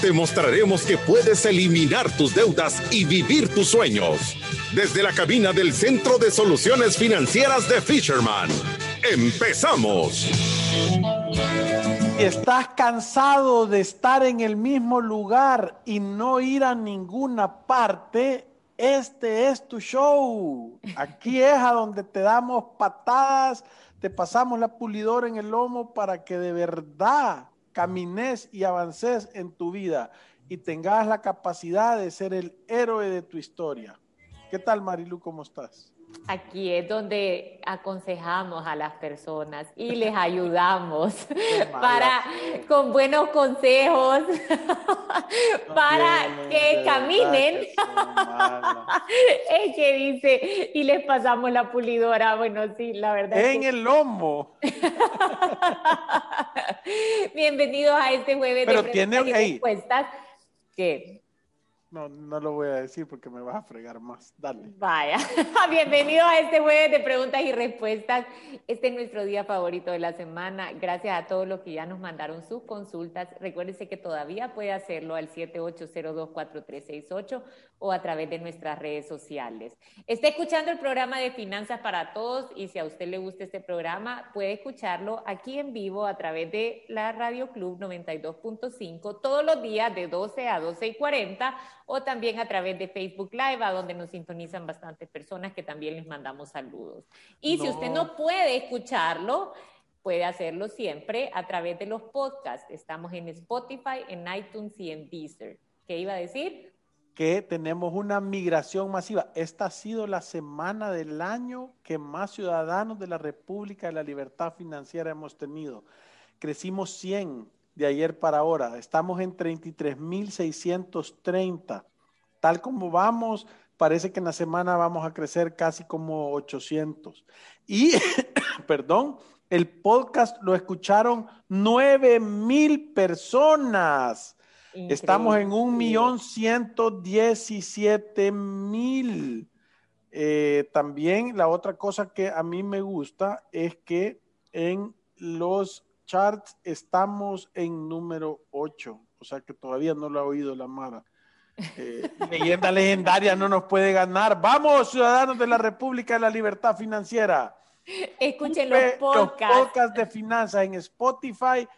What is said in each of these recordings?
Te mostraremos que puedes eliminar tus deudas y vivir tus sueños. Desde la cabina del Centro de Soluciones Financieras de Fisherman. ¡Empezamos! Estás cansado de estar en el mismo lugar y no ir a ninguna parte, este es tu show. Aquí es a donde te damos patadas, te pasamos la pulidora en el lomo para que de verdad camines y avances en tu vida y tengas la capacidad de ser el héroe de tu historia. ¿Qué tal, Marilu? ¿Cómo estás? Aquí es donde aconsejamos a las personas y les ayudamos para con buenos consejos para que caminen. es que dice y les pasamos la pulidora. Bueno, sí, la verdad. En el lomo. Bienvenidos a este jueves Pero de tiene, preguntas y respuestas. No, no lo voy a decir porque me vas a fregar más. Dale. Vaya, bienvenido a este jueves de preguntas y respuestas. Este es nuestro día favorito de la semana. Gracias a todos los que ya nos mandaron sus consultas. Recuérdese que todavía puede hacerlo al 78024368 o a través de nuestras redes sociales. Está escuchando el programa de Finanzas para Todos y si a usted le gusta este programa, puede escucharlo aquí en vivo a través de la Radio Club 92.5 todos los días de 12 a 12 y 40 o también a través de Facebook Live, a donde nos sintonizan bastantes personas que también les mandamos saludos. Y si usted no puede escucharlo, puede hacerlo siempre a través de los podcasts. Estamos en Spotify, en iTunes y en Deezer. ¿Qué iba a decir? Que tenemos una migración masiva. Esta ha sido la semana del año que más ciudadanos de la República de la Libertad Financiera hemos tenido. Crecimos 100 de ayer para ahora. Estamos en 33.630. Tal como vamos, parece que en la semana vamos a crecer casi como 800. Y, perdón, el podcast lo escucharon 9 mil personas. Increíble. Estamos en un millón ciento diecisiete mil. Eh, también la otra cosa que a mí me gusta es que en los charts estamos en número 8, o sea que todavía no lo ha oído la Mara. Eh, leyenda legendaria no nos puede ganar. Vamos, ciudadanos de la República de la Libertad Financiera. Escuchen los podcasts. Los podcasts de finanzas en Spotify.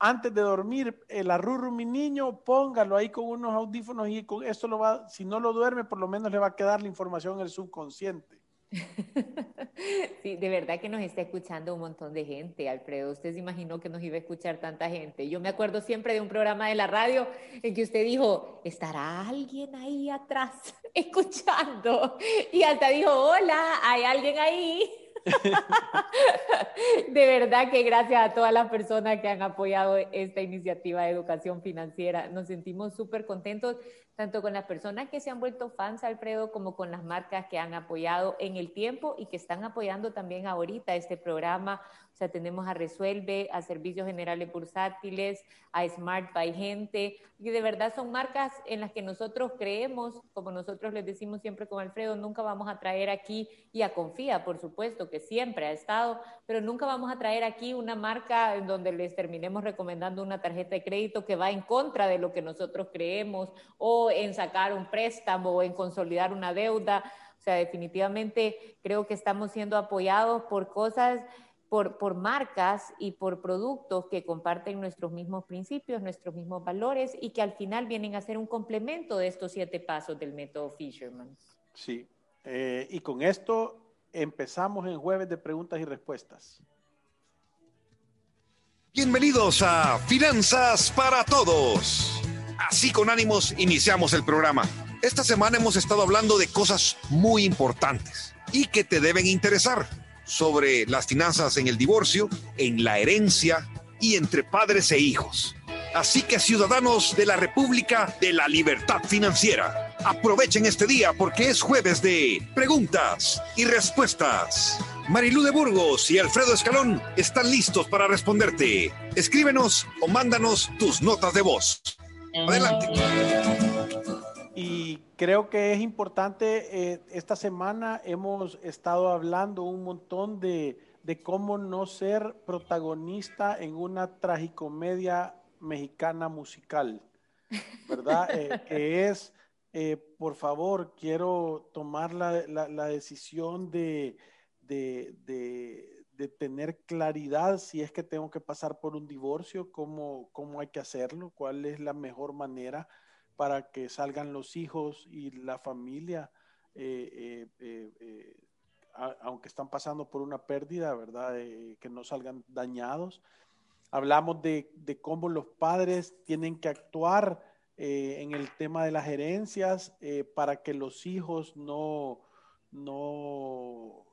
Antes de dormir, el arrurro, mi niño, póngalo ahí con unos audífonos y con esto lo va, si no lo duerme, por lo menos le va a quedar la información en el subconsciente. Sí, de verdad que nos está escuchando un montón de gente, Alfredo. Usted se imaginó que nos iba a escuchar tanta gente. Yo me acuerdo siempre de un programa de la radio en que usted dijo, ¿estará alguien ahí atrás escuchando? Y hasta dijo, hola, ¿hay alguien ahí? De verdad que gracias a todas las personas que han apoyado esta iniciativa de educación financiera. Nos sentimos súper contentos, tanto con las personas que se han vuelto fans, Alfredo, como con las marcas que han apoyado en el tiempo y que están apoyando también ahorita este programa. Sea, tenemos a Resuelve, a Servicios Generales Bursátiles, a Smart by Gente, y de verdad son marcas en las que nosotros creemos, como nosotros les decimos siempre con Alfredo, nunca vamos a traer aquí, y a Confía, por supuesto, que siempre ha estado, pero nunca vamos a traer aquí una marca en donde les terminemos recomendando una tarjeta de crédito que va en contra de lo que nosotros creemos, o en sacar un préstamo, o en consolidar una deuda. O sea, definitivamente creo que estamos siendo apoyados por cosas por, por, marcas y por productos que comparten nuestros mismos principios, nuestros mismos valores y que al final vienen a ser un complemento de estos siete pasos del método Fisherman. Sí, eh, y con esto empezamos en jueves de preguntas y respuestas. Bienvenidos a Finanzas para Todos. Así con ánimos iniciamos el programa. Esta semana hemos estado hablando de cosas muy importantes y que te deben interesar sobre las finanzas en el divorcio, en la herencia y entre padres e hijos. Así que ciudadanos de la República de la Libertad Financiera, aprovechen este día porque es jueves de preguntas y respuestas. Marilú de Burgos y Alfredo Escalón están listos para responderte. Escríbenos o mándanos tus notas de voz. Adelante. Y creo que es importante, eh, esta semana hemos estado hablando un montón de, de cómo no ser protagonista en una tragicomedia mexicana musical, ¿verdad? Eh, que es, eh, por favor, quiero tomar la, la, decisión de, de, de, de, tener claridad si es que tengo que pasar por un divorcio, cómo, cómo hay que hacerlo, cuál es la mejor manera para que salgan los hijos y la familia. Eh, aunque están pasando por una pérdida, ¿verdad? que no salgan dañados. Hablamos de, cómo los padres tienen que actuar eh, en el tema de las herencias eh, para que los hijos no, no,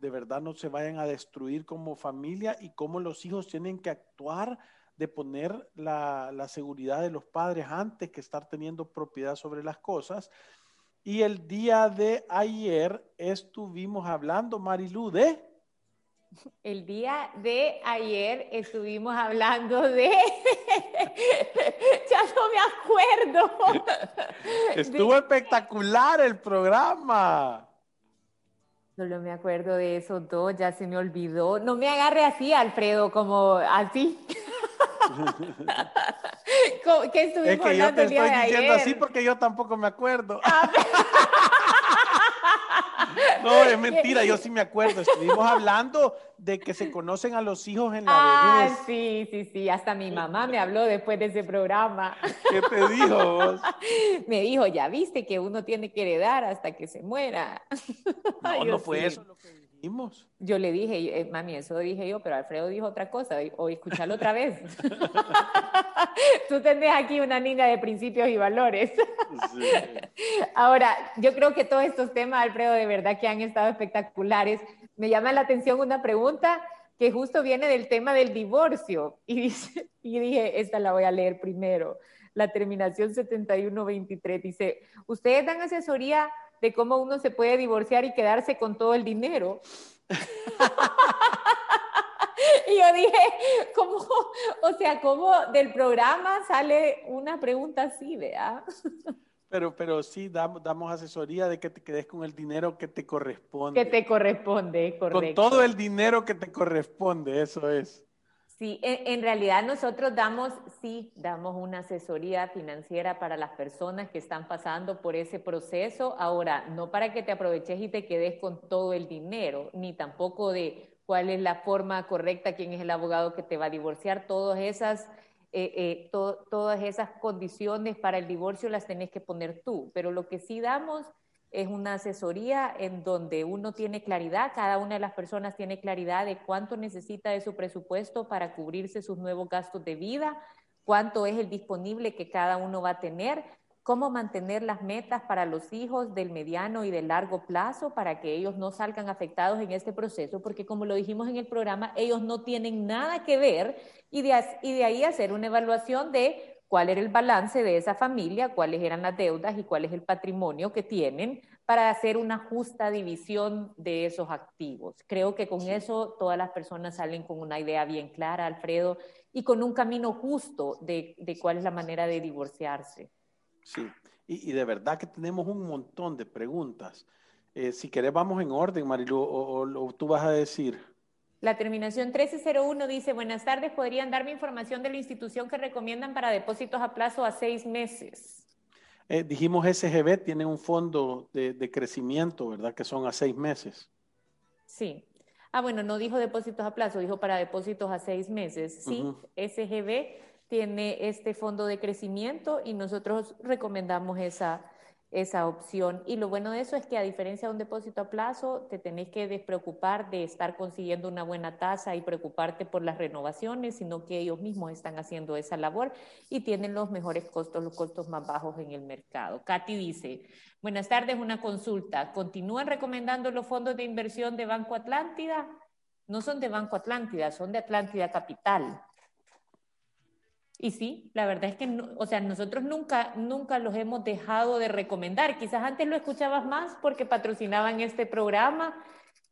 de verdad no se vayan a destruir como familia y cómo los hijos tienen que actuar de poner la, la seguridad de los padres antes que estar teniendo propiedad sobre las cosas. Y el día de ayer estuvimos hablando, Marilu, de el día de ayer estuvimos hablando de... ya no me acuerdo. Estuvo espectacular el programa. Solo me acuerdo de esos dos, ya se me olvidó. No me agarre así, Alfredo, como así. ¿Qué estuvimos es que yo te estoy diciendo así porque yo tampoco me acuerdo. Ah, no, es mentira, yo sí me acuerdo. Estuvimos hablando de que se conocen a los hijos en la ah, sí, sí, sí. Hasta mi mamá me habló después de ese programa. ¿Qué te dijo vos? Me dijo, ya viste que uno tiene que heredar hasta que se muera. No, no fue eso lo que Yo le dije, eh, mami, eso dije yo, pero Alfredo dijo otra cosa, o escucharlo otra vez. Tú tenés aquí una niña de principios y valores. Ahora, yo creo que todos estos temas, Alfredo, de verdad que han estado espectaculares. Me llama la atención una pregunta que justo viene del tema del divorcio. Y, dice, y dije, esta la voy a leer primero. La terminación 7123 dice, ¿ustedes dan asesoría de cómo uno se puede divorciar y quedarse con todo el dinero? y yo dije, ¿cómo? O sea, ¿cómo del programa sale una pregunta así, vea? Pero, pero sí, damos, damos asesoría de que te quedes con el dinero que te corresponde. Que te corresponde, correcto. Con todo el dinero que te corresponde, eso es. Sí, en, realidad nosotros damos, sí, damos una asesoría financiera para las personas que están pasando por ese proceso. Ahora, no para que te aproveches y te quedes con todo el dinero, ni tampoco de cuál es la forma correcta, quién es el abogado que te va a divorciar, todas esas, eh, eh, todas esas condiciones para el divorcio las tenés que poner tú. Pero lo que sí damos es una asesoría en donde uno tiene claridad, cada una de las personas tiene claridad de cuánto necesita de su presupuesto para cubrirse sus nuevos gastos de vida, cuánto es el disponible que cada uno va a tener cómo mantener las metas para los hijos del mediano y del largo plazo para que ellos no salgan afectados en este proceso, porque como lo dijimos en el programa, ellos no tienen nada que ver y de, y de ahí hacer una evaluación de cuál era el balance de esa familia, cuáles eran las deudas y cuál es el patrimonio que tienen para hacer una justa división de esos activos. Creo que con eso todas las personas salen con una idea bien clara, Alfredo, y con un camino justo de, de cuál es la manera de divorciarse. Sí, y, de verdad que tenemos un montón de preguntas. Eh, si querés, vamos en orden, Marilu, o, tú vas a decir. La terminación 1301 dice, buenas tardes, ¿podrían darme información de la institución que recomiendan para depósitos a plazo a seis meses? Eh, dijimos SGB tiene un fondo de, crecimiento, ¿verdad? Que son a seis meses. Sí. Ah, bueno, no dijo depósitos a plazo, dijo para depósitos a seis meses. Sí, SGB tiene este fondo de crecimiento y nosotros recomendamos esa, esa opción. Y lo bueno de eso es que a diferencia de un depósito a plazo, te tenés que despreocupar de estar consiguiendo una buena tasa y preocuparte por las renovaciones, sino que ellos mismos están haciendo esa labor y tienen los mejores costos, los costos más bajos en el mercado. Katy dice, buenas tardes, una consulta. ¿Continúan recomendando los fondos de inversión de Banco Atlántida? No son de Banco Atlántida, son de Atlántida Capital. Y sí, la verdad es que, o sea, nosotros nunca, nunca los hemos dejado de recomendar. Quizás antes lo escuchabas más porque patrocinaban este programa.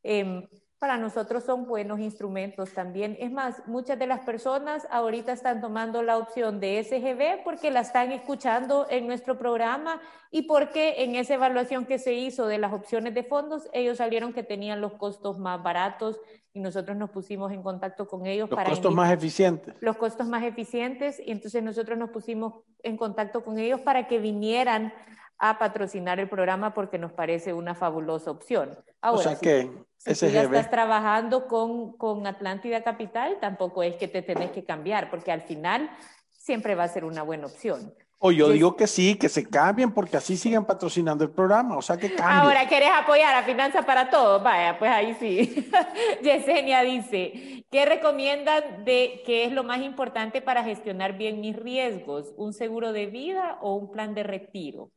Em, para nosotros son buenos instrumentos también. Es más, muchas de las personas ahorita están tomando la opción de SGB porque la están escuchando en nuestro programa y porque en esa evaluación que se hizo de las opciones de fondos, ellos salieron que tenían los costos más baratos y nosotros nos pusimos en contacto con ellos los para... Los costos más eficientes. Los costos más eficientes y entonces nosotros nos pusimos en contacto con ellos para que vinieran a patrocinar el programa porque nos parece una fabulosa opción. Ahora, o sea que si, si ya estás trabajando con, con Atlántida Capital, tampoco es que te tenés que cambiar, porque al final siempre va a ser una buena opción. O yo digo que sí, que se cambien porque así siguen patrocinando el programa, o sea que cambien. Ahora, ¿querés apoyar a Finanza para Todos? Vaya, pues ahí sí. Yesenia dice, ¿qué recomiendan de qué es lo más importante para gestionar bien mis riesgos? ¿Un seguro de vida o un plan de retiro?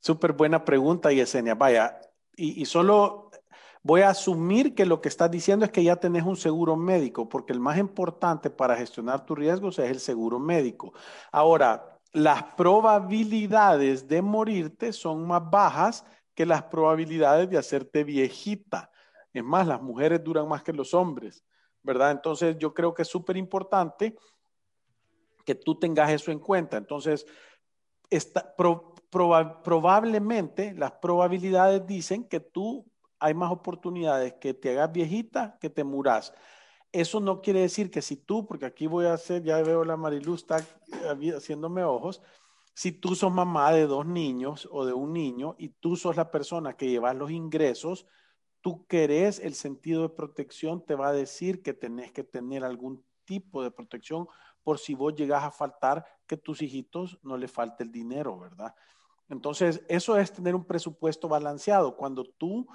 Súper buena pregunta, Yesenia. Vaya, y, solo voy a asumir que lo que estás diciendo es que ya tenés un seguro médico, porque el más importante para gestionar tus riesgos es el seguro médico. Ahora, las probabilidades de morirte son más bajas que las probabilidades de hacerte viejita. Es más, las mujeres duran más que los hombres, ¿verdad? Entonces yo creo que es súper importante que tú tengas eso en cuenta. Entonces, probablemente las probabilidades dicen que tú hay más oportunidades que te hagas viejita que te muras. Eso no quiere decir que si tú, porque aquí voy a hacer, ya veo la Mariluz está haciéndome ojos, si tú sos mamá de dos niños o de un niño y tú sos la persona que llevas los ingresos, tú querés el sentido de protección, te va a decir que tenés que tener algún tipo de protección por si vos llegas a faltar, que tus hijitos no le falte el dinero, ¿verdad? Entonces, eso es tener un presupuesto balanceado. Cuando tú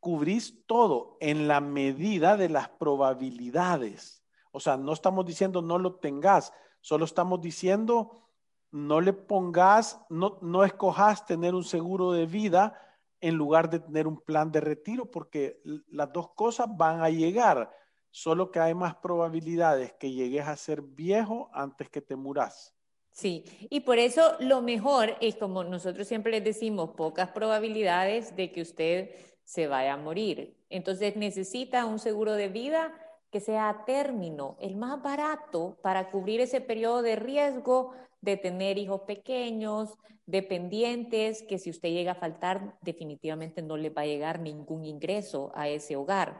cubrís todo en la medida de las probabilidades. O sea, no estamos diciendo no lo tengas, solo estamos diciendo no le pongas, no, no escojas tener un seguro de vida en lugar de tener un plan de retiro, porque las dos cosas van a llegar, solo que hay más probabilidades que llegues a ser viejo antes que te muras. Sí, y por eso lo mejor es, como nosotros siempre les decimos, pocas probabilidades de que usted se vaya a morir. Entonces necesita un seguro de vida que sea a término, el más barato para cubrir ese periodo de riesgo de tener hijos pequeños, dependientes, que si usted llega a faltar, definitivamente no le va a llegar ningún ingreso a ese hogar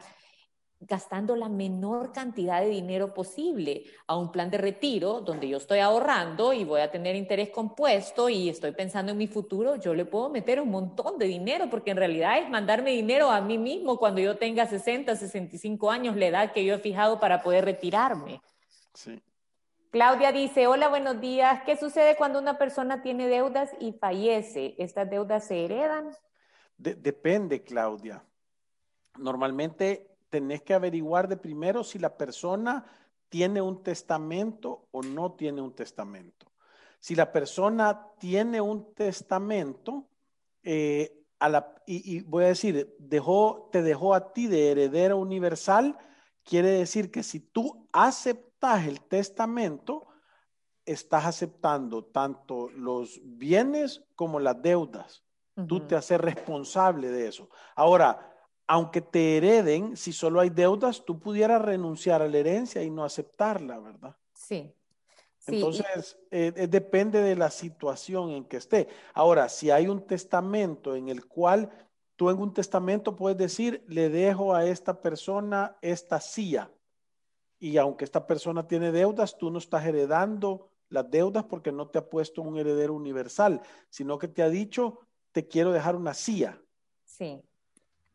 gastando la menor cantidad de dinero posible a un plan de retiro donde yo estoy ahorrando y voy a tener interés compuesto y estoy pensando en mi futuro, yo le puedo meter un montón de dinero porque en realidad es mandarme dinero a mí mismo cuando yo tenga 60, 65 años, la edad que yo he fijado para poder retirarme. Sí. Claudia dice, hola, buenos días. ¿Qué sucede cuando una persona tiene deudas y fallece? ¿Estas deudas se heredan? depende, Claudia. Normalmente tenés que averiguar de primero si la persona tiene un testamento o no tiene un testamento. Si la persona tiene un testamento, eh, y, voy a decir, dejó, te dejó a ti de heredero universal, quiere decir que si tú aceptas el testamento, estás aceptando tanto los bienes como las deudas. Tú te haces responsable de eso. Ahora, aunque te hereden, si solo hay deudas, tú pudieras renunciar a la herencia y no aceptarla, ¿verdad? Sí. Entonces, eh, eh, depende de la situación en que esté. Ahora, si hay un testamento en el cual tú en un testamento puedes decir, le dejo a esta persona esta silla, y aunque esta persona tiene deudas, tú no estás heredando las deudas porque no te ha puesto un heredero universal, sino que te ha dicho, te quiero dejar una silla. Sí.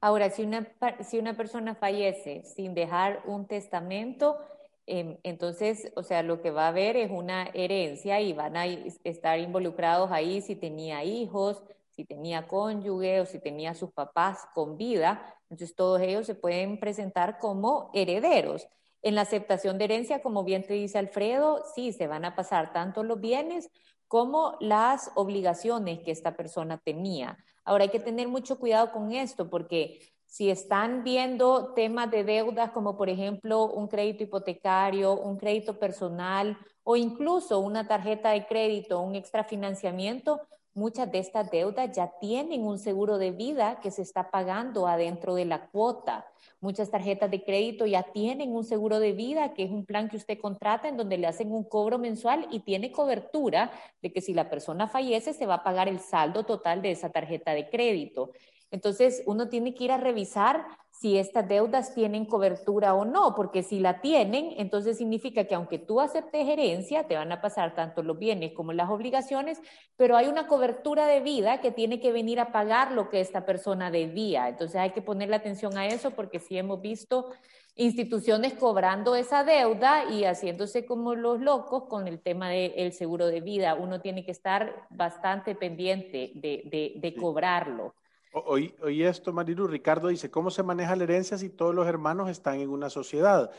Ahora, si una, si una persona fallece sin dejar un testamento, em, entonces, o sea, lo que va a haber es una herencia y van a estar involucrados ahí si tenía hijos, si tenía cónyuge o si tenía sus papás con vida. Entonces, todos ellos se pueden presentar como herederos. En la aceptación de herencia, como bien te dice Alfredo, sí, se van a pasar tanto los bienes como las obligaciones que esta persona tenía. Ahora hay que tener mucho cuidado con esto porque si están viendo temas de deudas como por ejemplo un crédito hipotecario, un crédito personal o incluso una tarjeta de crédito, un extrafinanciamiento, muchas de estas deudas ya tienen un seguro de vida que se está pagando adentro de la cuota. Muchas tarjetas de crédito ya tienen un seguro de vida, que es un plan que usted contrata en donde le hacen un cobro mensual y tiene cobertura de que si la persona fallece se va a pagar el saldo total de esa tarjeta de crédito. Entonces, uno tiene que ir a revisar si estas deudas tienen cobertura o no, porque si la tienen, entonces significa que aunque tú aceptes herencia, te van a pasar tanto los bienes como las obligaciones, pero hay una cobertura de vida que tiene que venir a pagar lo que esta persona debía. Entonces hay que ponerle atención a eso porque sí hemos visto instituciones cobrando esa deuda y haciéndose como los locos con el tema del seguro de vida. Uno tiene que estar bastante pendiente de, cobrarlo. Oí, esto, Marilu. Ricardo dice, ¿cómo se maneja la herencia si todos los hermanos están en una sociedad?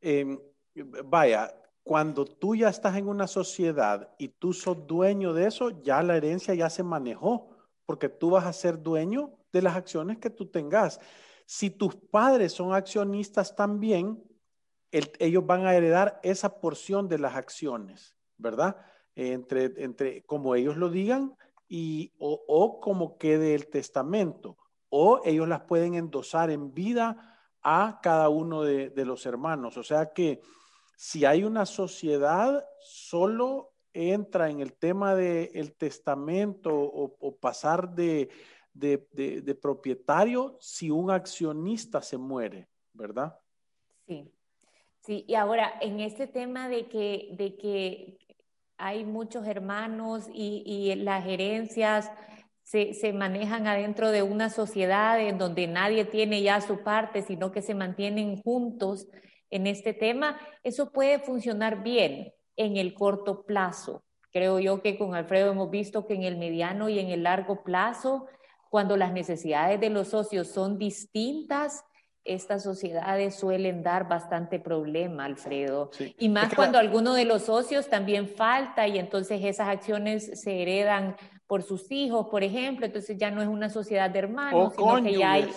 Em, vaya, cuando tú ya estás en una sociedad y tú sos dueño de eso, ya la herencia ya se manejó, porque tú vas a ser dueño de las acciones que tú tengas. Si tus padres son accionistas también, ellos van a heredar esa porción de las acciones, ¿verdad? entre, entre, como ellos lo digan, y, o, como quede el testamento, o ellos las pueden endosar en vida a cada uno de, los hermanos. O sea que si hay una sociedad, solo entra en el tema del testamento o, pasar de, de, propietario si un accionista se muere, ¿verdad? Sí. Sí, y ahora en este tema de que, de que hay muchos hermanos y, las gerencias se, manejan adentro de una sociedad en donde nadie tiene ya su parte, sino que se mantienen juntos en este tema, eso puede funcionar bien en el corto plazo. Creo yo que con Alfredo hemos visto que en el mediano y en el largo plazo, cuando las necesidades de los socios son distintas, estas sociedades suelen dar bastante problema, Alfredo. Y más cuando alguno de los socios también falta y entonces esas acciones se heredan por sus hijos, por ejemplo, entonces ya no es una sociedad de hermanos, sino que ya hay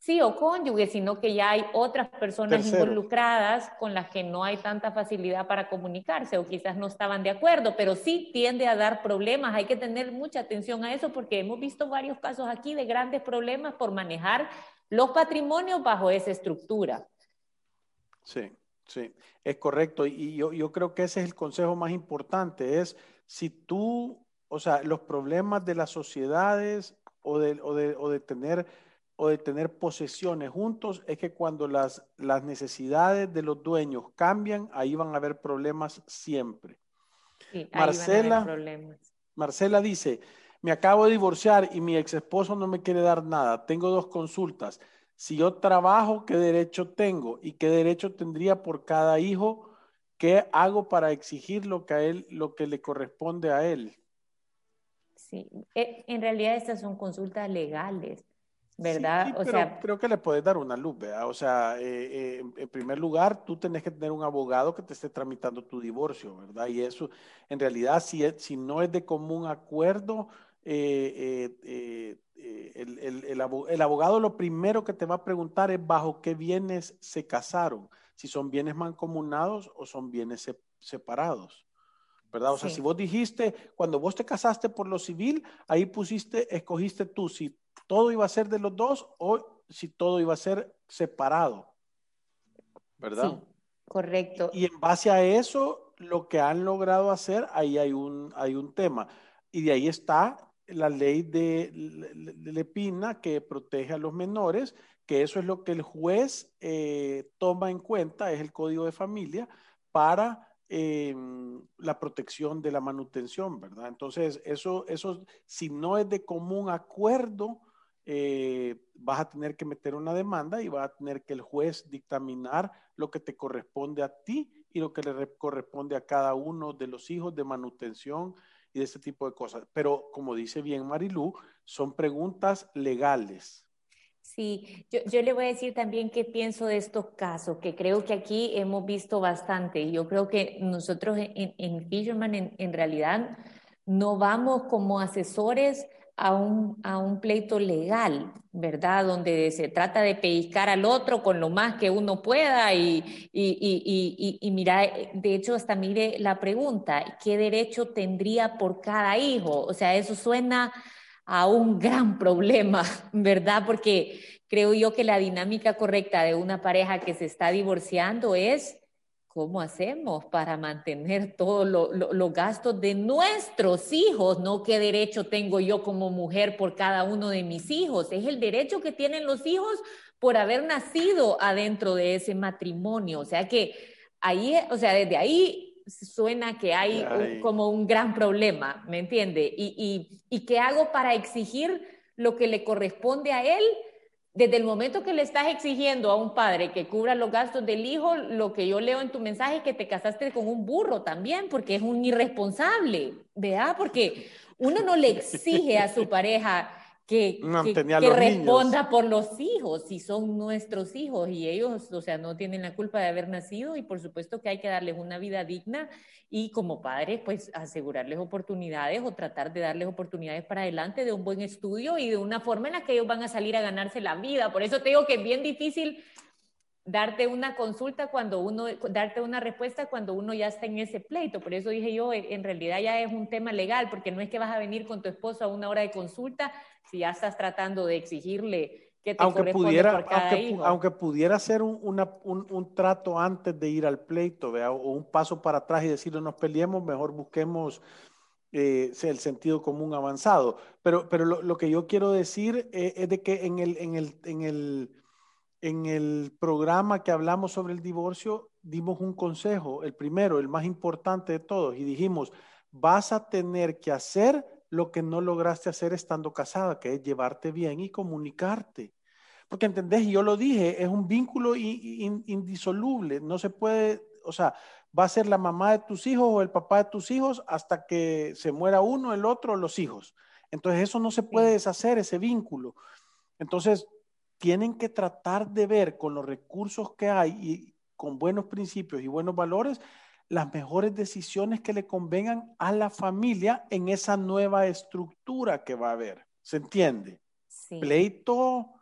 Sí, o cónyuges, sino que ya hay otras personas involucradas con las que no hay tanta facilidad para comunicarse o quizás no estaban de acuerdo, pero sí tiende a dar problemas. Hay que tener mucha atención a eso porque hemos visto varios casos aquí de grandes problemas por manejar los patrimonios bajo esa estructura. Sí, sí, es correcto. Y yo, yo creo que ese es el consejo más importante, es si tú, o sea, los problemas de las sociedades o de, o de, o de tener o de tener posesiones juntos es que cuando las, las necesidades de los dueños cambian, ahí van a haber problemas siempre. Sí, Marcela, problemas. Marcela dice, me acabo de divorciar y mi ex esposo no me quiere dar nada. Tengo dos consultas. Si yo trabajo, ¿qué derecho tengo? ¿Y qué derecho tendría por cada hijo? ¿Qué hago para exigir lo que a él, lo que le corresponde a él? Sí, eh, en realidad estas son consultas legales. ¿verdad? o sea, creo que le puedes dar una luz, ¿verdad? O sea, eh, eh, en primer lugar, tú tenés que tener un abogado que te esté tramitando tu divorcio, ¿verdad? Y eso, en realidad, si, si no es de común acuerdo, eh, eh, eh, el, el, abogado lo primero que te va a preguntar es bajo qué bienes se casaron, si son bienes mancomunados o son bienes separados. ¿Verdad? O sea, si vos dijiste, cuando vos te casaste por lo civil, ahí pusiste, escogiste tú si todo iba a ser de los dos o si todo iba a ser separado. ¿Verdad? Sí, correcto. Y en base a eso, lo que han logrado hacer, ahí hay un, hay un tema. Y de ahí está la ley de, Lepina que protege a los menores, que eso es lo que el juez eh, toma en cuenta, es el código de familia, para eh, la protección de la manutención, ¿verdad? Entonces, eso, eso, si no es de común acuerdo, eh, vas a tener que meter una demanda y va a tener que el juez dictaminar lo que te corresponde a ti y lo que le corresponde a cada uno de los hijos de manutención y de este tipo de cosas. Pero como dice bien Marilú, son preguntas legales. Sí, yo, yo, le voy a decir también qué pienso de estos casos, que creo que aquí hemos visto bastante. Yo creo que nosotros en, en Fisherman en, en realidad no vamos como asesores a un, a un pleito legal, ¿verdad? Donde se trata de pellizcar al otro con lo más que uno pueda y, y, y, mira, de hecho hasta mire la pregunta, ¿qué derecho tendría por cada hijo? O sea, eso suena a un gran problema, ¿verdad? Porque creo yo que la dinámica correcta de una pareja que se está divorciando es ¿cómo hacemos para mantener todos los gastos de nuestros hijos? No qué derecho tengo yo como mujer por cada uno de mis hijos. Es el derecho que tienen los hijos por haber nacido adentro de ese matrimonio. O sea que ahí, o sea, desde ahí suena que hay como un gran problema, ¿me entiende? Y, y, y qué hago para exigir lo que le corresponde a él desde el momento que le estás exigiendo a un padre que cubra los gastos del hijo, lo que yo leo en tu mensaje es que te casaste con un burro también, porque es un irresponsable, ¿verdad? Porque uno no le exige a su pareja que, que, responda por los hijos, si son nuestros hijos y ellos, o sea, no tienen la culpa de haber nacido y por supuesto que hay que darles una vida digna y como padres, pues asegurarles oportunidades o tratar de darles oportunidades para adelante de un buen estudio y de una forma en la que ellos van a salir a ganarse la vida. Por eso te digo que es bien difícil darte una consulta cuando uno, darte una respuesta cuando uno ya está en ese pleito. Por eso dije yo, en realidad ya es un tema legal, porque no es que vas a venir con tu esposo a una hora de consulta si ya estás tratando de exigirle que te aunque pudiera, por cada aunque, hijo. aunque pudiera ser un, un, un, trato antes de ir al pleito, ¿vea? o un paso para atrás y decir no nos peleemos, mejor busquemos eh, el sentido común avanzado. Pero, pero lo, lo que yo quiero decir eh, es de que en el, en el, en el en el programa que hablamos sobre el divorcio, dimos un consejo, el primero, el más importante de todos, y dijimos, vas a tener que hacer lo que no lograste hacer estando casada, que es llevarte bien y comunicarte. Porque entendés, y yo lo dije, es un vínculo indisoluble, no se puede, o sea, va a ser la mamá de tus hijos o el papá de tus hijos hasta que se muera uno, el otro, los hijos. Entonces eso no se puede deshacer, ese vínculo. Entonces, tienen que tratar de ver con los recursos que hay y con buenos principios y buenos valores las mejores decisiones que le convengan a la familia en esa nueva estructura que va a haber. ¿Se entiende? Pleito,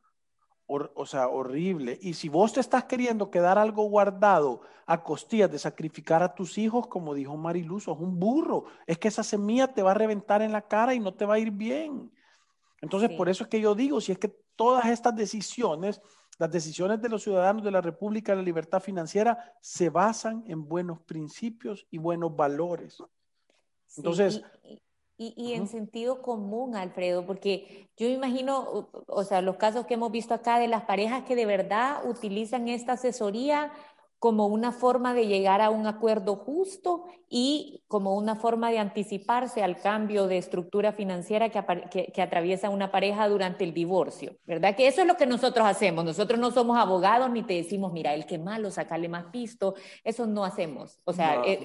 o, sea, horrible. Y si vos te estás queriendo quedar algo guardado a costillas de sacrificar a tus hijos, como dijo Mariluz, sos un burro. Es que esa semilla te va a reventar en la cara y no te va a ir bien. Entonces, por eso es que yo digo, si es que todas estas decisiones, las decisiones de los ciudadanos de la República de la Libertad Financiera, se basan en buenos principios y buenos valores. Entonces... y, en sentido común, Alfredo, porque yo imagino, o sea, los casos que hemos visto acá de las parejas que de verdad utilizan esta asesoría como una forma de llegar a un acuerdo justo y como una forma de anticiparse al cambio de estructura financiera que, que, atraviesa una pareja durante el divorcio, ¿verdad? Que eso es lo que nosotros hacemos. Nosotros no somos abogados ni te decimos, mira, el que malo, sacarle más pisto. Eso no hacemos. O sea, eh,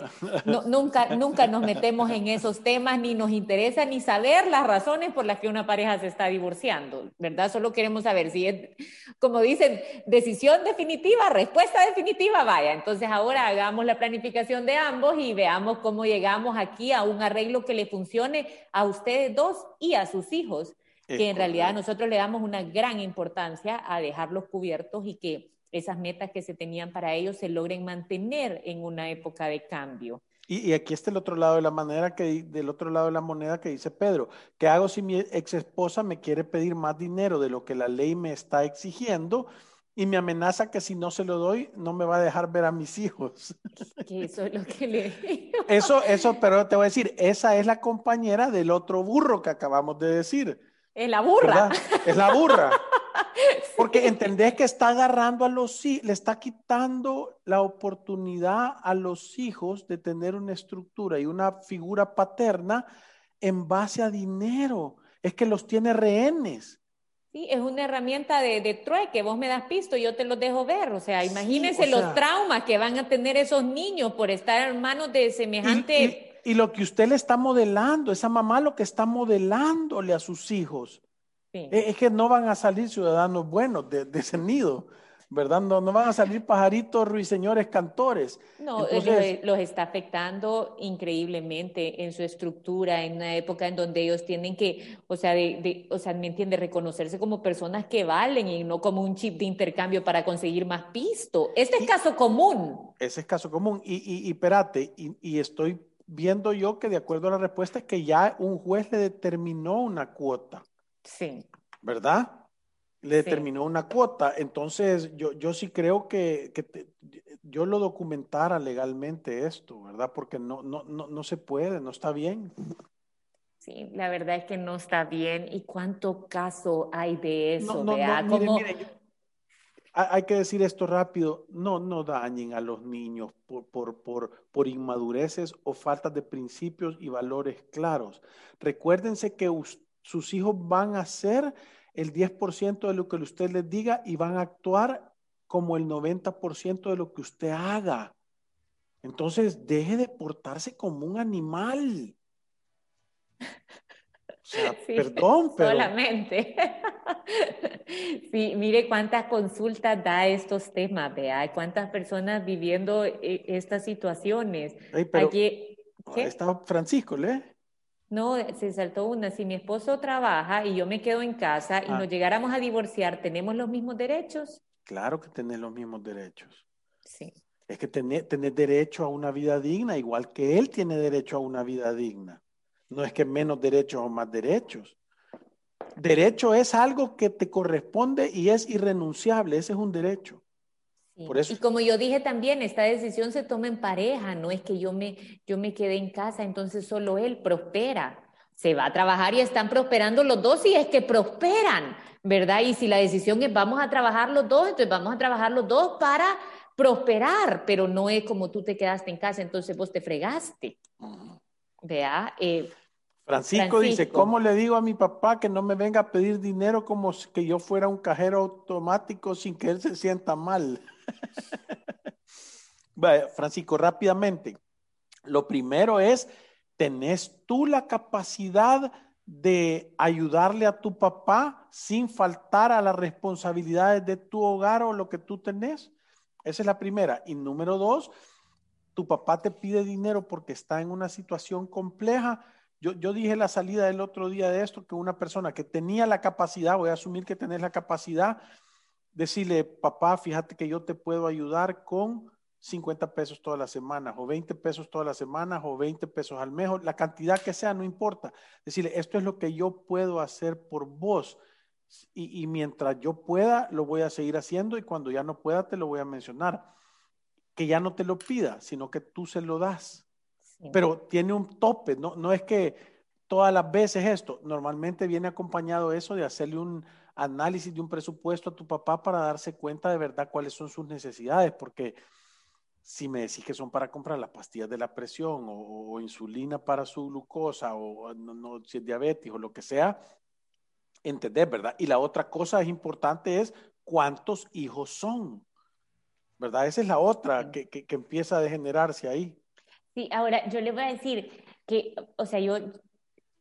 nunca, nunca nos metemos en esos temas ni nos interesa ni saber las razones por las que una pareja se está divorciando, ¿verdad? Solo queremos saber si es, como dicen, decisión definitiva, respuesta definitiva vaya. Entonces ahora hagamos la planificación de ambos y veamos cómo llegamos aquí a un arreglo que le funcione a ustedes dos y a sus hijos, que en realidad nosotros le damos una gran importancia a dejarlos cubiertos y que esas metas que se tenían para ellos se logren mantener en una época de cambio. Y, aquí está el otro lado de la manera que del otro lado de la moneda que dice Pedro, ¿qué hago si mi ex esposa me quiere pedir más dinero de lo que la ley me está exigiendo? Y me amenaza que si no se lo doy, no me va a dejar ver a mis hijos. eso es lo que le digo. Eso, eso, pero te voy a decir, esa es la compañera del otro burro que acabamos de decir. Es la burra. Es la burra. Porque entendés que está agarrando a los hijos, le está quitando la oportunidad a los hijos de tener una estructura y una figura paterna en base a dinero. Es que los tiene rehenes. Sí, es una herramienta de, de trueque, vos me das pisto, yo te los dejo ver. O sea, imagínense los traumas que van a tener esos niños por estar en manos de semejante... Y, lo que usted le está modelando, esa mamá lo que está modelándole a sus hijos, e, es, que no van a salir ciudadanos buenos de, ese nido. ¿Verdad? No, no van a salir pajaritos ruiseñores cantores. No, los, está afectando increíblemente en su estructura, en una época en donde ellos tienen que, o sea, de, o sea, me entiende, reconocerse como personas que valen y no como un chip de intercambio para conseguir más pisto. Este es caso común. Ese es caso común. Y, y, y espérate, y, y estoy viendo yo que de acuerdo a la respuesta es que ya un juez le determinó una cuota. Sí. ¿Verdad? Le determinó una cuota. Entonces, yo, yo sí creo que, que yo lo documentara legalmente esto, ¿verdad? Porque no, no, no, no se puede, no está bien. Sí, la verdad es que no está bien. ¿Y cuánto caso hay de eso? No, hay que decir esto rápido, no, no dañen a los niños por, por, por, por inmadureces o faltas de principios y valores claros. Recuérdense que sus hijos van a ser el 10% de lo que usted les diga y van a actuar como el 90% de lo que usted haga. Entonces, deje de portarse como un animal. O sea, perdón, pero... Solamente. sí, mire cuántas consultas da estos temas, vea, cuántas personas viviendo eh, estas situaciones. Aquí, Está Francisco, ¿le? No, se saltó una. Si mi esposo trabaja y yo me quedo en casa y ah. nos llegáramos a divorciar, ¿tenemos los mismos derechos? Claro que tenés los mismos derechos. Sí. Es que tenés, derecho a una vida digna, igual que él tiene derecho a una vida digna. No es que menos derechos o más derechos. Derecho es algo que te corresponde y es irrenunciable, ese es un derecho. Y como yo dije también, esta decisión se toma en pareja, no es que yo me, yo me quede en casa, entonces solo él prospera. Se va a trabajar y están prosperando los dos y es que prosperan, ¿verdad? Y si la decisión es vamos a trabajar los dos, entonces vamos a trabajar los dos para prosperar, pero no es como tú te quedaste en casa, entonces vos te fregaste. Vea, eh, Francisco, dice, ¿cómo le digo a mi papá que no me venga a pedir dinero como que yo fuera un cajero automático sin que él se sienta mal? Francisco, rápidamente. Lo primero es, ¿tenés tú la capacidad de ayudarle a tu papá sin faltar a las responsabilidades de tu hogar o lo que tú tenés? Esa es la primera. Y número dos, tu papá te pide dinero porque está en una situación compleja yo, dije la salida del otro día de esto, que una persona que tenía la capacidad, voy a asumir que tenés la capacidad, decirle, papá, fíjate que yo te puedo ayudar con 50 pesos todas las semanas, o 20 pesos todas las semanas, o 20 pesos al mes, la cantidad que sea, no importa. Decirle, esto es lo que yo puedo hacer por vos. Y, y, mientras yo pueda, lo voy a seguir haciendo y cuando ya no pueda, te lo voy a mencionar. Que ya no te lo pida, sino que tú se lo das. Pero tiene un tope, no, no es que todas las veces esto, normalmente viene acompañado eso de hacerle un análisis de un presupuesto a tu papá para darse cuenta de verdad cuáles son sus necesidades, porque si me decís que son para comprar las pastillas de la presión o, insulina para su glucosa o no, si es diabetes o lo que sea, entender, ¿verdad? Y la otra cosa es importante es cuántos hijos son, ¿verdad? Esa es la otra que, que, que empieza a degenerarse ahí. Sí, ahora yo le voy a decir que, o sea, yo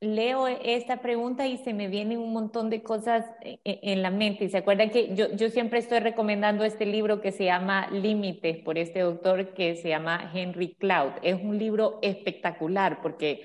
leo esta pregunta y se me vienen un montón de cosas e, e, en la mente. Y se acuerdan que yo, yo siempre estoy recomendando este libro que se llama Límites por este doctor que se llama Henry Cloud. Es un libro espectacular porque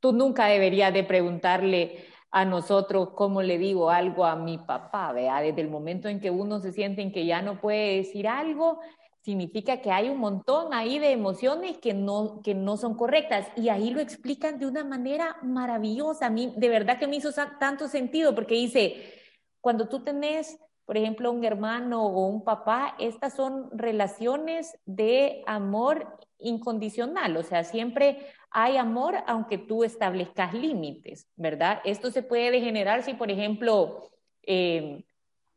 tú nunca deberías de preguntarle a nosotros cómo le digo algo a mi papá, vea, desde el momento en que uno se siente en que ya no puede decir algo, significa que hay un montón ahí de emociones que no, que no son correctas. Y ahí lo explican de una manera maravillosa. A mí de verdad que me hizo tanto sentido porque dice, cuando tú tenés, por ejemplo, un hermano o un papá, estas son relaciones de amor incondicional. O sea, siempre hay amor aunque tú establezcas límites, ¿verdad? Esto se puede degenerar si, por ejemplo, eh,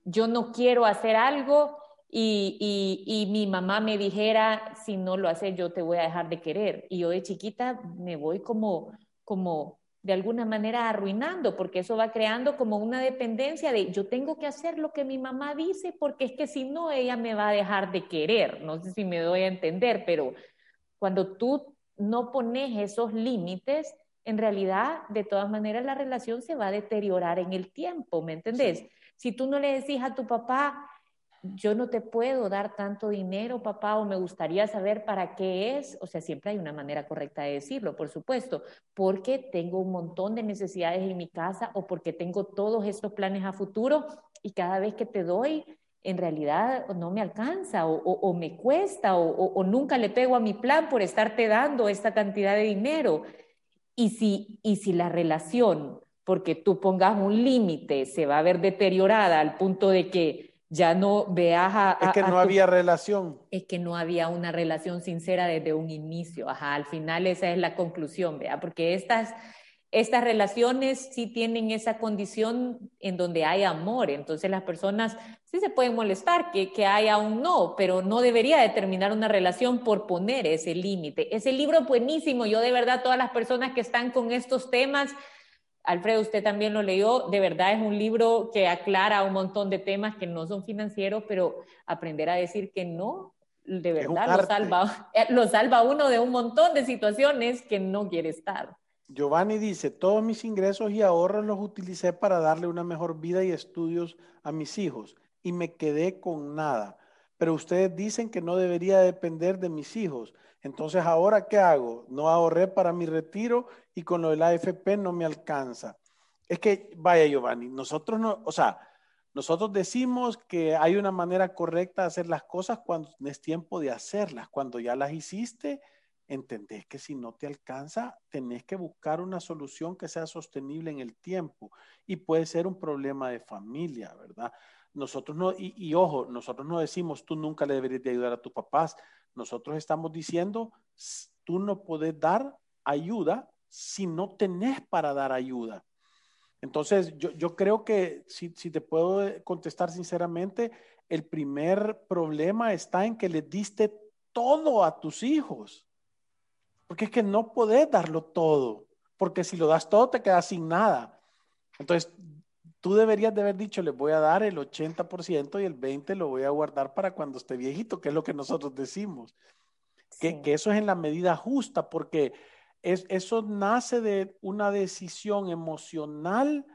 yo no quiero hacer algo y, y, mi mamá me dijera, si no lo haces, yo te voy a dejar de querer. Y yo de chiquita me voy como, como de alguna manera arruinando, porque eso va creando como una dependencia de yo tengo que hacer lo que mi mamá dice, porque es que si no, ella me va a dejar de querer. No sé si me doy a entender, pero cuando tú no pones esos límites, en realidad, de todas maneras, la relación se va a deteriorar en el tiempo, ¿me entendés? Si tú no le decís a tu papá, yo no te puedo dar tanto dinero, papá, o me gustaría saber para qué es. O sea, siempre hay una manera correcta de decirlo, por supuesto, porque tengo un montón de necesidades en mi casa o porque tengo todos estos planes a futuro y cada vez que te doy, en realidad no me alcanza o, me cuesta o, nunca le pego a mi plan por estarte dando esta cantidad de dinero. Y si, y si la relación, porque tú pongas un límite, se va a ver deteriorada al punto de que ya no veas a... es que no había relación. Es que no había una relación sincera desde un inicio. Ajá, al final esa es la conclusión, vea, porque estas, estas relaciones sí tienen esa condición en donde hay amor, entonces las personas sí se pueden molestar que, que haya un no, pero no debería determinar una relación por poner ese límite. Ese libro buenísimo, yo de verdad todas las personas que están con estos temas Alfredo, usted también lo leyó, de verdad es un libro que aclara un montón de temas que no son financieros, pero aprender a decir que no, de verdad lo salva, eh, lo salva uno de un montón de situaciones que no quiere estar. Giovanni dice, todos mis ingresos y ahorros los utilicé para darle una mejor vida y estudios a mis hijos y me quedé con nada. Pero ustedes dicen que no debería depender de mis hijos. Entonces, ¿ahora qué hago? No ahorré para mi retiro y con lo del AFP no me alcanza. Es que, vaya Giovanni, nosotros no, o sea, nosotros decimos que hay una manera correcta de hacer las cosas cuando es tiempo de hacerlas. Cuando ya las hiciste, entendés que si no te alcanza, tenés que buscar una solución que sea sostenible en el tiempo. Y puede ser un problema de familia, ¿verdad? Nosotros no, y, y ojo, nosotros no decimos tú nunca le deberías de ayudar a tus papás. Nosotros estamos diciendo, tú no puedes dar ayuda si no tenés para dar ayuda. Entonces, yo, creo que si, te puedo contestar sinceramente, el primer problema está en que le diste todo a tus hijos. Porque es que no podés darlo todo. Porque si lo das todo, te quedas sin nada. Entonces, tú deberías de haber dicho, les voy a dar el 80% y el 20% lo voy a guardar para cuando esté viejito, que es lo que nosotros decimos. Que, eso es en la medida justa, porque es, eso nace de una decisión emocional,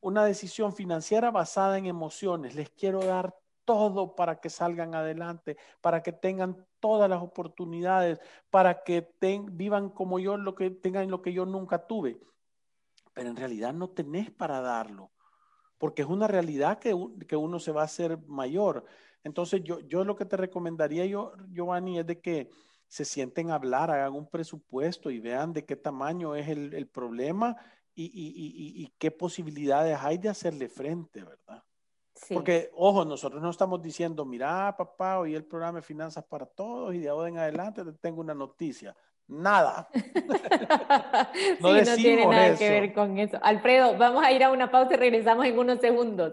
una decisión financiera basada en emociones. Les quiero dar todo para que salgan adelante, para que tengan todas las oportunidades, para que vivan como yo, lo que tengan lo que yo nunca tuve. Pero en realidad no tenés para darlo porque es una realidad que, que uno se va a hacer mayor. Entonces, yo, yo lo que te recomendaría, yo, Giovanni, es de que se sienten a hablar, hagan un presupuesto y vean de qué tamaño es el, el problema y, y, y, y, qué posibilidades hay de hacerle frente, ¿verdad? Sí. Porque, ojo, nosotros no estamos diciendo, mira, papá, hoy el programa de Finanzas para Todos y de ahora en adelante te tengo una noticia. Nada. no, no tiene nada que ver con eso. Alfredo, vamos a ir a una pausa y regresamos en unos segundos.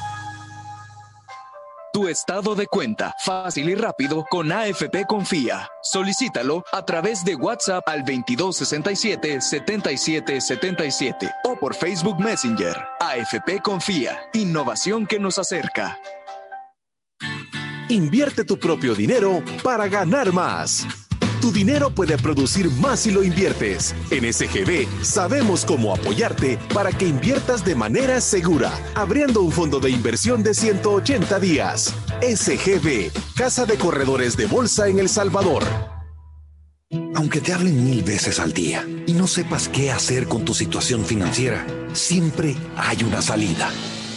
Tu estado de cuenta, fácil y rápido con AFP Confía. Solicítalo a través de WhatsApp al 2267-7777 o por Facebook Messenger. AFP Confía, innovación que nos acerca. Invierte tu propio dinero para ganar más. Tu dinero puede producir más si lo inviertes. En SGB sabemos cómo apoyarte para que inviertas de manera segura, abriendo un fondo de inversión de 180 días. SGB, Casa de Corredores de Bolsa en El Salvador. Aunque te hablen mil veces al día y no sepas qué hacer con tu situación financiera, siempre hay una salida.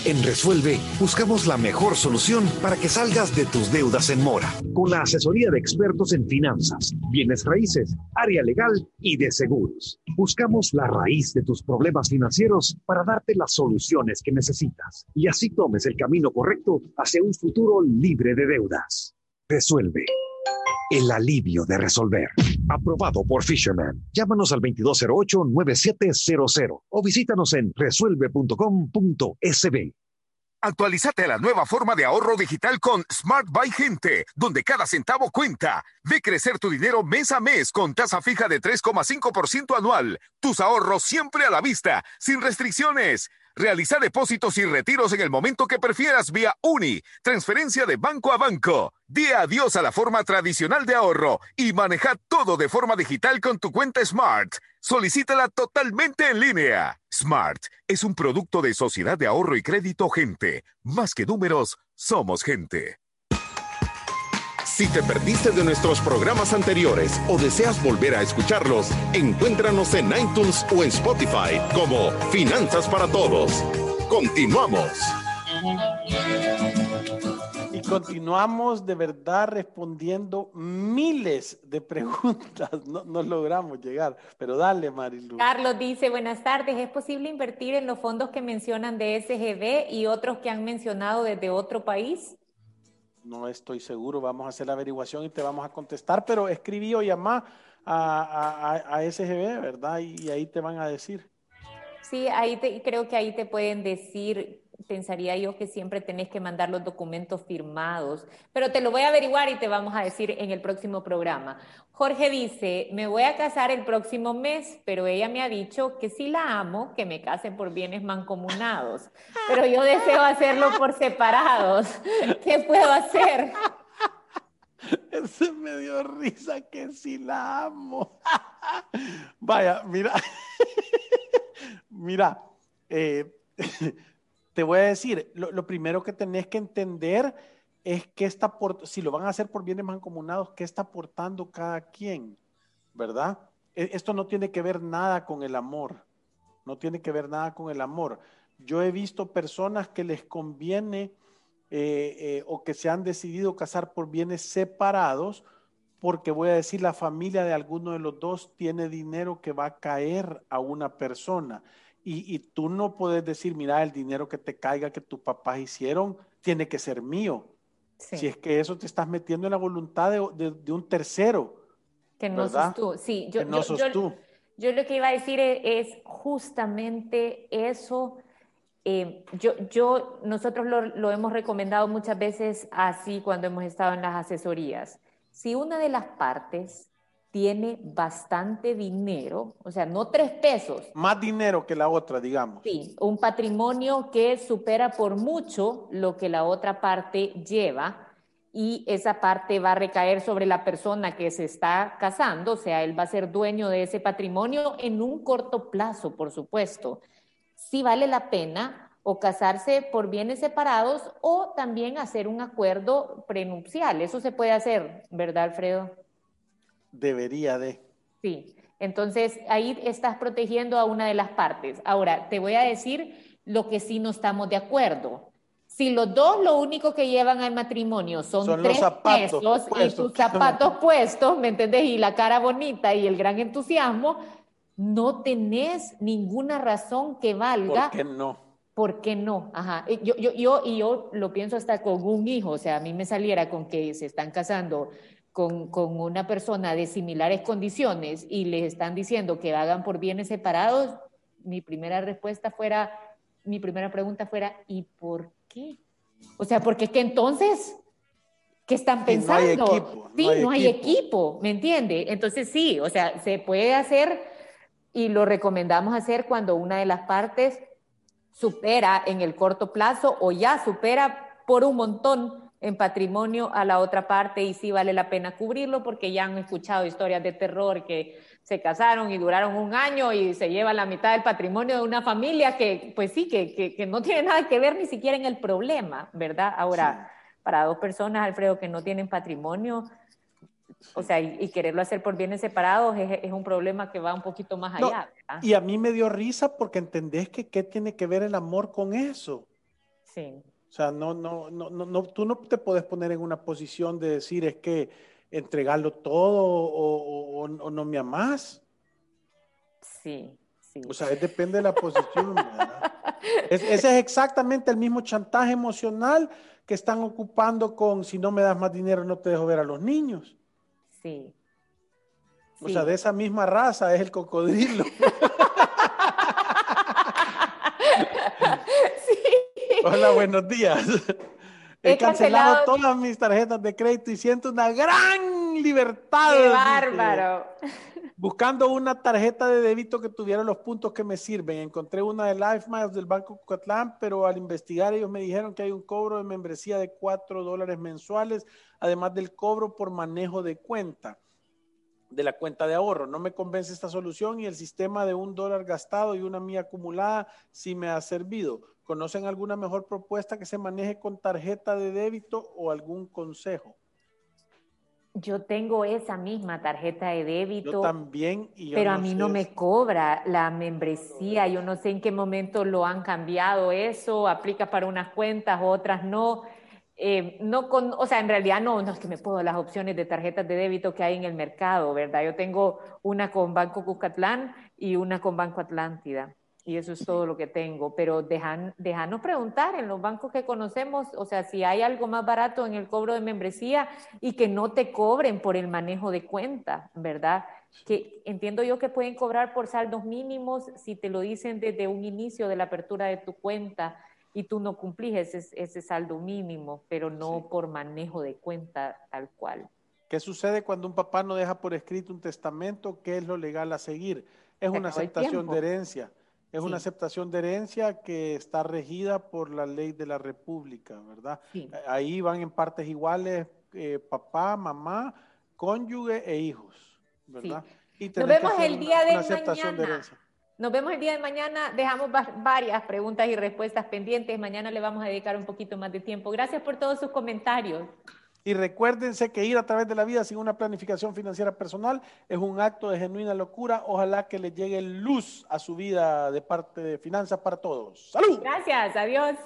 En Resuelve buscamos la mejor solución para que salgas de tus deudas en mora. Con la asesoría de expertos en finanzas, bienes raíces, área legal y de seguros. Buscamos la raíz de tus problemas financieros para darte las soluciones que necesitas y así tomes el camino correcto hacia un futuro libre de deudas. Resuelve. El alivio de resolver. Aprobado por Fisherman. Llámanos al 2208-9700 o visítanos en resuelve.com.sb. Actualízate a la nueva forma de ahorro digital con Smart Buy Gente, donde cada centavo cuenta. Ve crecer tu dinero mes a mes con tasa fija de 3,5% anual. Tus ahorros siempre a la vista, sin restricciones. Realiza depósitos y retiros en el momento que prefieras vía UNI, transferencia de banco a banco. Di adiós a la forma tradicional de ahorro y maneja todo de forma digital con tu cuenta Smart. Solicítala totalmente en línea. Smart es un producto de Sociedad de Ahorro y Crédito Gente. Más que números, somos gente. Si te perdiste de nuestros programas anteriores o deseas volver a escucharlos, encuéntranos en iTunes o en Spotify como Finanzas para Todos. Continuamos continuamos de verdad respondiendo miles de preguntas. No, no logramos llegar, pero dale, Marilu. Carlos dice, buenas tardes, ¿es posible invertir en los fondos que mencionan de SGB y otros que han mencionado desde otro país? No estoy seguro, vamos a hacer la averiguación y te vamos a contestar, pero escribí o llamá a, a, a, SGB, ¿verdad? Y, ahí te van a decir. Sí, ahí te, creo que ahí te pueden decir pensaría yo que siempre tenés que mandar los documentos firmados, pero te lo voy a averiguar y te vamos a decir en el próximo programa. Jorge dice, me voy a casar el próximo mes, pero ella me ha dicho que si la amo, que me case por bienes mancomunados, pero yo deseo hacerlo por separados. ¿Qué puedo hacer? Ese me dio risa que si la amo. Vaya, mira, mira, eh, te voy a decir, lo, primero que tenés que entender es que si lo van a hacer por bienes mancomunados, qué está aportando cada quien, ¿verdad? E, esto no tiene que ver nada con el amor, no tiene que ver nada con el amor. Yo he visto personas que les conviene eh, eh, o que se han decidido casar por bienes separados porque voy a decir, la familia de alguno de los dos tiene dinero que va a caer a una persona y, tú no puedes decir, mira, el dinero que te caiga que tus papás hicieron tiene que ser mío. Si es que eso te estás metiendo en la voluntad de, de, un tercero. Que no sos tú. Sí, yo, no sos tú. Yo lo que iba a decir es, justamente eso. Eh, yo, yo, nosotros lo, lo hemos recomendado muchas veces así cuando hemos estado en las asesorías. Si una de las partes tiene bastante dinero, o sea, no tres pesos. Más dinero que la otra, digamos. Sí, un patrimonio que supera por mucho lo que la otra parte lleva y esa parte va a recaer sobre la persona que se está casando, o sea, él va a ser dueño de ese patrimonio en un corto plazo, por supuesto. Sí vale la pena o casarse por bienes separados o también hacer un acuerdo prenupcial. Eso se puede hacer, ¿verdad, Alfredo? Debería de. Sí, entonces ahí estás protegiendo a una de las partes. Ahora, te voy a decir lo que sí no estamos de acuerdo. Si los dos lo único que llevan al matrimonio son, tres pesos y sus zapatos puestos, ¿me entendés? Y la cara bonita y el gran entusiasmo, no tenés ninguna razón que valga. ¿Por qué no? ¿Por qué no? Ajá. Yo, yo, yo, y yo lo pienso hasta con un hijo, o sea, a mí me saliera con que se están casando con, con, una persona de similares condiciones y les están diciendo que hagan por bienes separados, mi primera respuesta fuera, mi primera pregunta fuera, ¿y por qué? O sea, porque es que entonces, ¿qué están pensando? No hay equipo, sí, no hay, equipo. ¿me entiende? Entonces sí, o sea, se puede hacer y lo recomendamos hacer cuando una de las partes supera en el corto plazo o ya supera por un montón en patrimonio a la otra parte y sí vale la pena cubrirlo porque ya han escuchado historias de terror que se casaron y duraron un año y se llevan la mitad del patrimonio de una familia que, pues sí, que, que, no tiene nada que ver ni siquiera en el problema, ¿verdad? Ahora, para dos personas, Alfredo, que no tienen patrimonio, o sea, y, quererlo hacer por bienes separados es, es, un problema que va un poquito más allá. y a mí me dio risa porque entendés que qué tiene que ver el amor con eso. Sí. O sea, no, no, no, no, tú no te puedes poner en una posición de decir es que entregarlo todo o, no me amas. Sí, sí. O sea, depende de la posición. ese es exactamente el mismo chantaje emocional que están ocupando con si no me das más dinero no te dejo ver a los niños. Sí. O sea, de esa misma raza es el cocodrilo. Hola, buenos días. He, cancelado, todas mis tarjetas de crédito y siento una gran libertad. ¡Qué bárbaro! Buscando una tarjeta de débito que tuviera los puntos que me sirven. Encontré una de Life Miles del Banco Cucatlán, pero al investigar ellos me dijeron que hay un cobro de membresía de 4 dólares mensuales, además del cobro por manejo de cuenta de la cuenta de ahorro. No me convence esta solución y el sistema de un dólar gastado y una mía acumulada sí me ha servido. ¿Conocen alguna mejor propuesta que se maneje con tarjeta de débito o algún consejo? Yo tengo esa misma tarjeta de débito. Yo también. pero a mí no me cobra la membresía. Yo no sé en qué momento lo han cambiado eso. Aplica para unas cuentas, otras no. Eh, no con, o sea, en realidad no, no es que me puedo las opciones de tarjetas de débito que hay en el mercado, ¿verdad? Yo tengo una con Banco Cucatlán y una con Banco Atlántida. Y eso es todo lo que tengo. Pero dejan, déjanos preguntar en los bancos que conocemos, o sea, si hay algo más barato en el cobro de membresía y que no te cobren por el manejo de cuenta, ¿verdad? Que entiendo yo que pueden cobrar por saldos mínimos si te lo dicen desde un inicio de la apertura de tu cuenta y tú no cumplís ese, ese saldo mínimo, pero no por manejo de cuenta tal cual. ¿Qué sucede cuando un papá no deja por escrito un testamento? ¿Qué es lo legal a seguir? Es una aceptación de herencia. Es una aceptación de herencia que está regida por la ley de la República, ¿verdad? Ahí van en partes iguales eh, papá, mamá, cónyuge e hijos, ¿verdad? Y Nos vemos el día de mañana. Nos vemos el día de mañana. Dejamos varias preguntas y respuestas pendientes. Mañana le vamos a dedicar un poquito más de tiempo. Gracias por todos sus comentarios. Y recuérdense que ir a través de la vida sin una planificación financiera personal es un acto de genuina locura. Ojalá que le llegue luz a su vida de parte de Finanzas para Todos. ¡Salud! Gracias, adiós.